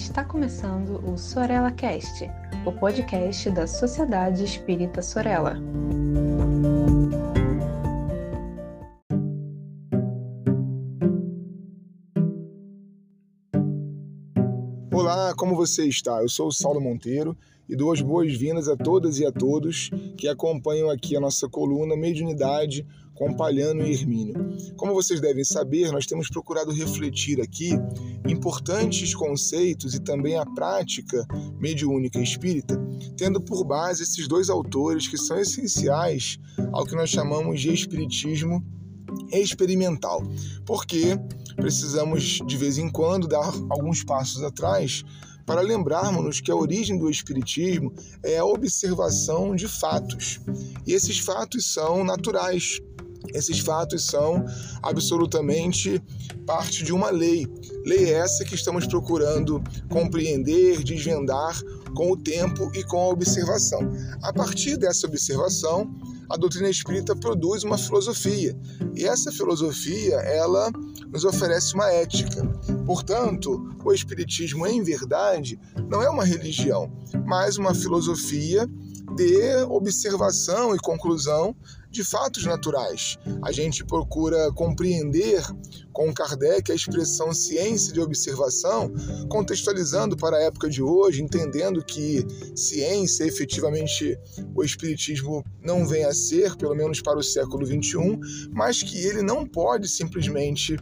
Está começando o Sorella Cast, o podcast da Sociedade Espírita Sorella. Olá, como você está? Eu sou o Saulo Monteiro e dou as boas-vindas a todas e a todos que acompanham aqui a nossa coluna Mediunidade com Palhano e Hermínio. Como vocês devem saber, nós temos procurado refletir aqui importantes conceitos e também a prática mediúnica espírita, tendo por base esses dois autores que são essenciais ao que nós chamamos de espiritismo experimental. Porque precisamos de vez em quando dar alguns passos atrás para lembrarmos que a origem do Espiritismo é a observação de fatos. E esses fatos são naturais, esses fatos são absolutamente parte de uma lei. Lei essa que estamos procurando compreender, desvendar com o tempo e com a observação. A partir dessa observação, a doutrina espírita produz uma filosofia. E essa filosofia, ela nos oferece uma ética. Portanto, o espiritismo em verdade não é uma religião, mas uma filosofia de observação e conclusão de fatos naturais. A gente procura compreender com Kardec a expressão ciência de observação, contextualizando para a época de hoje, entendendo que ciência, efetivamente, o Espiritismo não vem a ser, pelo menos para o século XXI, mas que ele não pode simplesmente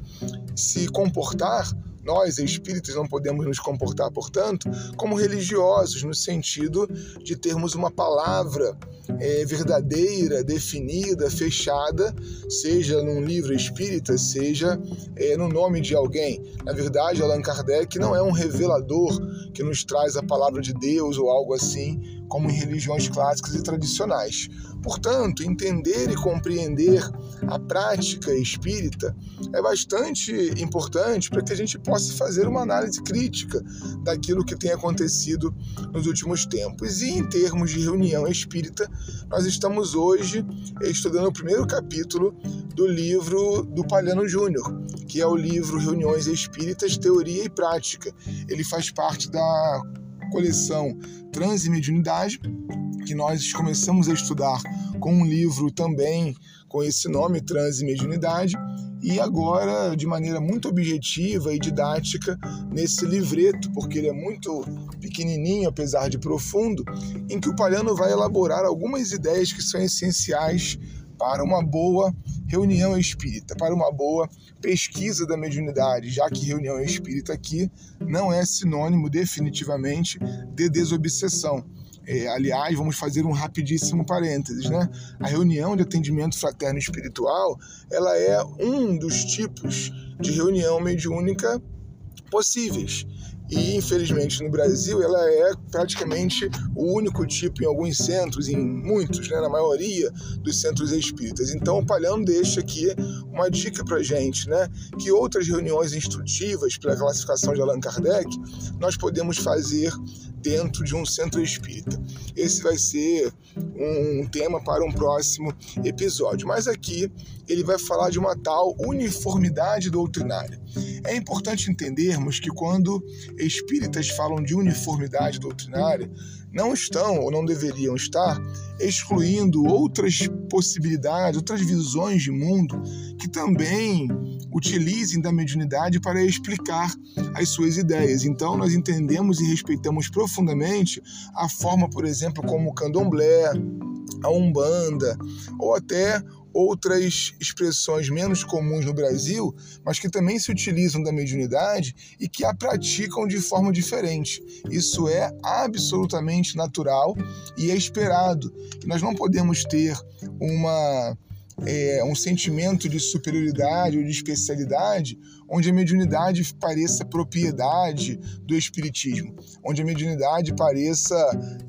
se comportar nós, espíritas, não podemos nos comportar, portanto, como religiosos, no sentido de termos uma palavra é, verdadeira, definida, fechada, seja num livro espírita, seja é, no nome de alguém. Na verdade, Allan Kardec não é um revelador que nos traz a palavra de Deus ou algo assim, como em religiões clássicas e tradicionais. Portanto, entender e compreender a prática espírita é bastante importante para que a gente possa fazer uma análise crítica daquilo que tem acontecido nos últimos tempos. E em termos de reunião espírita, nós estamos hoje estudando o primeiro capítulo do livro do Palhano Júnior, que é o livro Reuniões Espíritas, Teoria e Prática. Ele faz parte da coleção Trans e Mediunidade, que nós começamos a estudar com um livro também com esse nome, Trans e Mediunidade, e agora de maneira muito objetiva e didática nesse livreto, porque ele é muito pequenininho, apesar de profundo, em que o Palhano vai elaborar algumas ideias que são essenciais para uma boa reunião espírita, para uma boa pesquisa da mediunidade, já que reunião espírita aqui não é sinônimo definitivamente de desobsessão. É, aliás, vamos fazer um rapidíssimo parênteses, né? A reunião de atendimento fraterno espiritual, ela é um dos tipos de reunião mediúnica possíveis. E infelizmente no Brasil ela é praticamente o único tipo em alguns centros, em muitos, né, na maioria dos centros espíritas. Então o Palhão deixa aqui uma dica para gente, né, que outras reuniões instrutivas pela classificação de Allan Kardec nós podemos fazer dentro de um centro espírita. Esse vai ser um tema para um próximo episódio. Mas aqui ele vai falar de uma tal uniformidade doutrinária. É importante entendermos que quando espíritas falam de uniformidade doutrinária, não estão ou não deveriam estar excluindo outras possibilidades, outras visões de mundo que também utilizem da mediunidade para explicar as suas ideias. Então, nós entendemos e respeitamos profundamente a forma, por exemplo, como o candomblé, a umbanda ou até outras expressões menos comuns no Brasil, mas que também se utilizam da mediunidade e que a praticam de forma diferente. Isso é absolutamente natural e é esperado. Nós não podemos ter uma é, um sentimento de superioridade ou de especialidade, onde a mediunidade pareça propriedade do espiritismo, onde a mediunidade pareça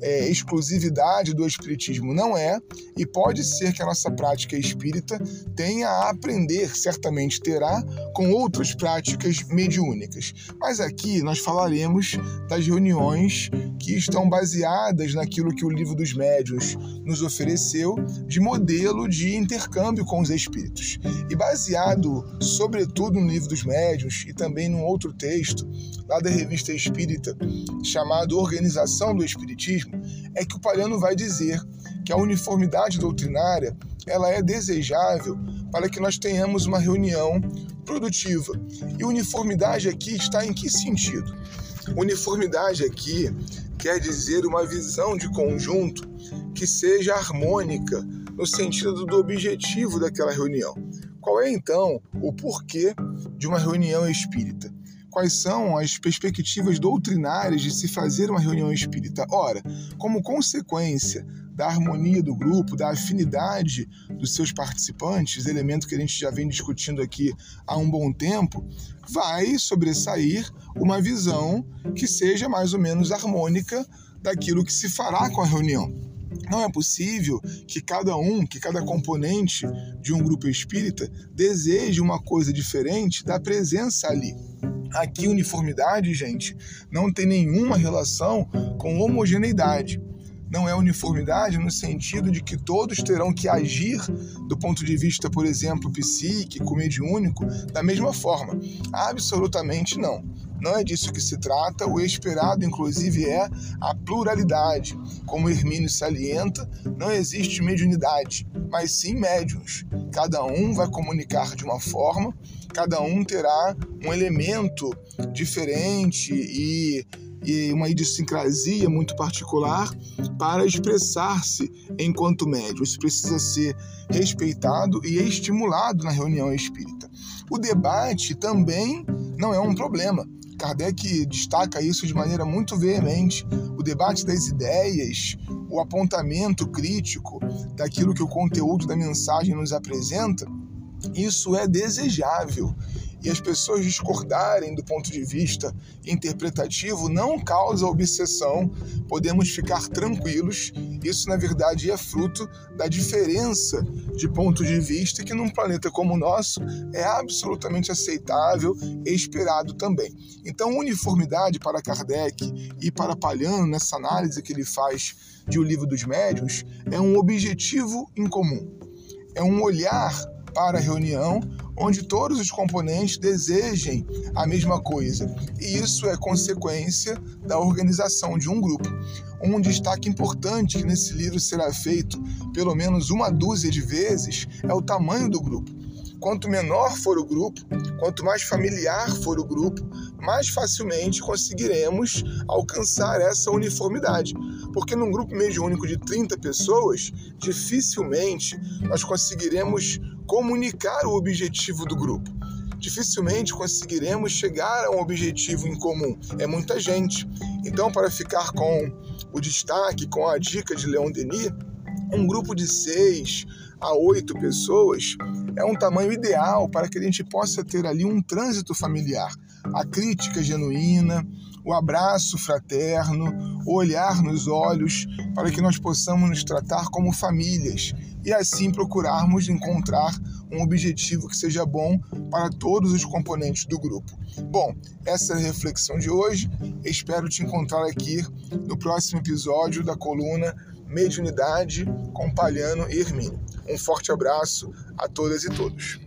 é, exclusividade do espiritismo. Não é, e pode ser que a nossa prática espírita tenha a aprender, certamente terá, com outras práticas mediúnicas. Mas aqui nós falaremos das reuniões que estão baseadas naquilo que o livro dos médiuns nos ofereceu de modelo de intercâmbio com os espíritos. E baseado, sobretudo, no livro dos médiuns e também num outro texto, lá da revista Espírita, chamado Organização do Espiritismo, é que o Palhano vai dizer que a uniformidade doutrinária ela é desejável para que nós tenhamos uma reunião produtiva. E uniformidade aqui está em que sentido? Uniformidade aqui quer dizer uma visão de conjunto que seja harmônica no sentido do objetivo daquela reunião. Qual é então o porquê de uma reunião espírita? Quais são as perspectivas doutrinárias de se fazer uma reunião espírita? Ora, como consequência da harmonia do grupo, da afinidade dos seus participantes, elemento que a gente já vem discutindo aqui há um bom tempo, vai sobressair uma visão que seja mais ou menos harmônica daquilo que se fará com a reunião. Não é possível que cada um, que cada componente de um grupo espírita deseje uma coisa diferente da presença ali. Aqui, uniformidade, gente, não tem nenhuma relação com homogeneidade não é uniformidade no sentido de que todos terão que agir do ponto de vista, por exemplo, psíquico, mediúnico, da mesma forma. Absolutamente não. Não é disso que se trata. O esperado, inclusive, é a pluralidade. Como Hermínio salienta, não existe mediunidade, mas sim médiums. Cada um vai comunicar de uma forma, cada um terá um elemento diferente e e uma idiosincrasia muito particular para expressar-se enquanto médio. Isso precisa ser respeitado e estimulado na reunião espírita. O debate também não é um problema. Kardec destaca isso de maneira muito veemente. O debate das ideias, o apontamento crítico daquilo que o conteúdo da mensagem nos apresenta, isso é desejável e as pessoas discordarem do ponto de vista interpretativo não causa obsessão, podemos ficar tranquilos. Isso, na verdade, é fruto da diferença de ponto de vista que, num planeta como o nosso, é absolutamente aceitável e esperado também. Então, uniformidade para Kardec e para Palhano, nessa análise que ele faz de O Livro dos Médiuns, é um objetivo em comum. É um olhar para a reunião onde todos os componentes desejem a mesma coisa. E isso é consequência da organização de um grupo. Um destaque importante que nesse livro será feito pelo menos uma dúzia de vezes é o tamanho do grupo. Quanto menor for o grupo, quanto mais familiar for o grupo, mais facilmente conseguiremos alcançar essa uniformidade. Porque num grupo mediúnico de 30 pessoas, dificilmente nós conseguiremos comunicar o objetivo do grupo. Dificilmente conseguiremos chegar a um objetivo em comum. É muita gente. Então, para ficar com o destaque, com a dica de Leon Denis, um grupo de seis a oito pessoas é um tamanho ideal para que a gente possa ter ali um trânsito familiar. A crítica genuína, o abraço fraterno, o olhar nos olhos, para que nós possamos nos tratar como famílias e assim procurarmos encontrar um objetivo que seja bom para todos os componentes do grupo. Bom, essa é a reflexão de hoje. Espero te encontrar aqui no próximo episódio da coluna Mediunidade com Palhano e Hermínio. Um forte abraço a todas e todos.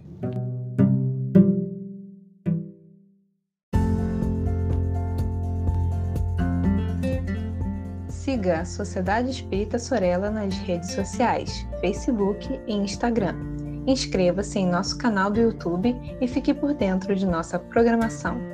Siga a Sociedade Espírita Sorella nas redes sociais, Facebook e Instagram. Inscreva-se em nosso canal do YouTube e fique por dentro de nossa programação.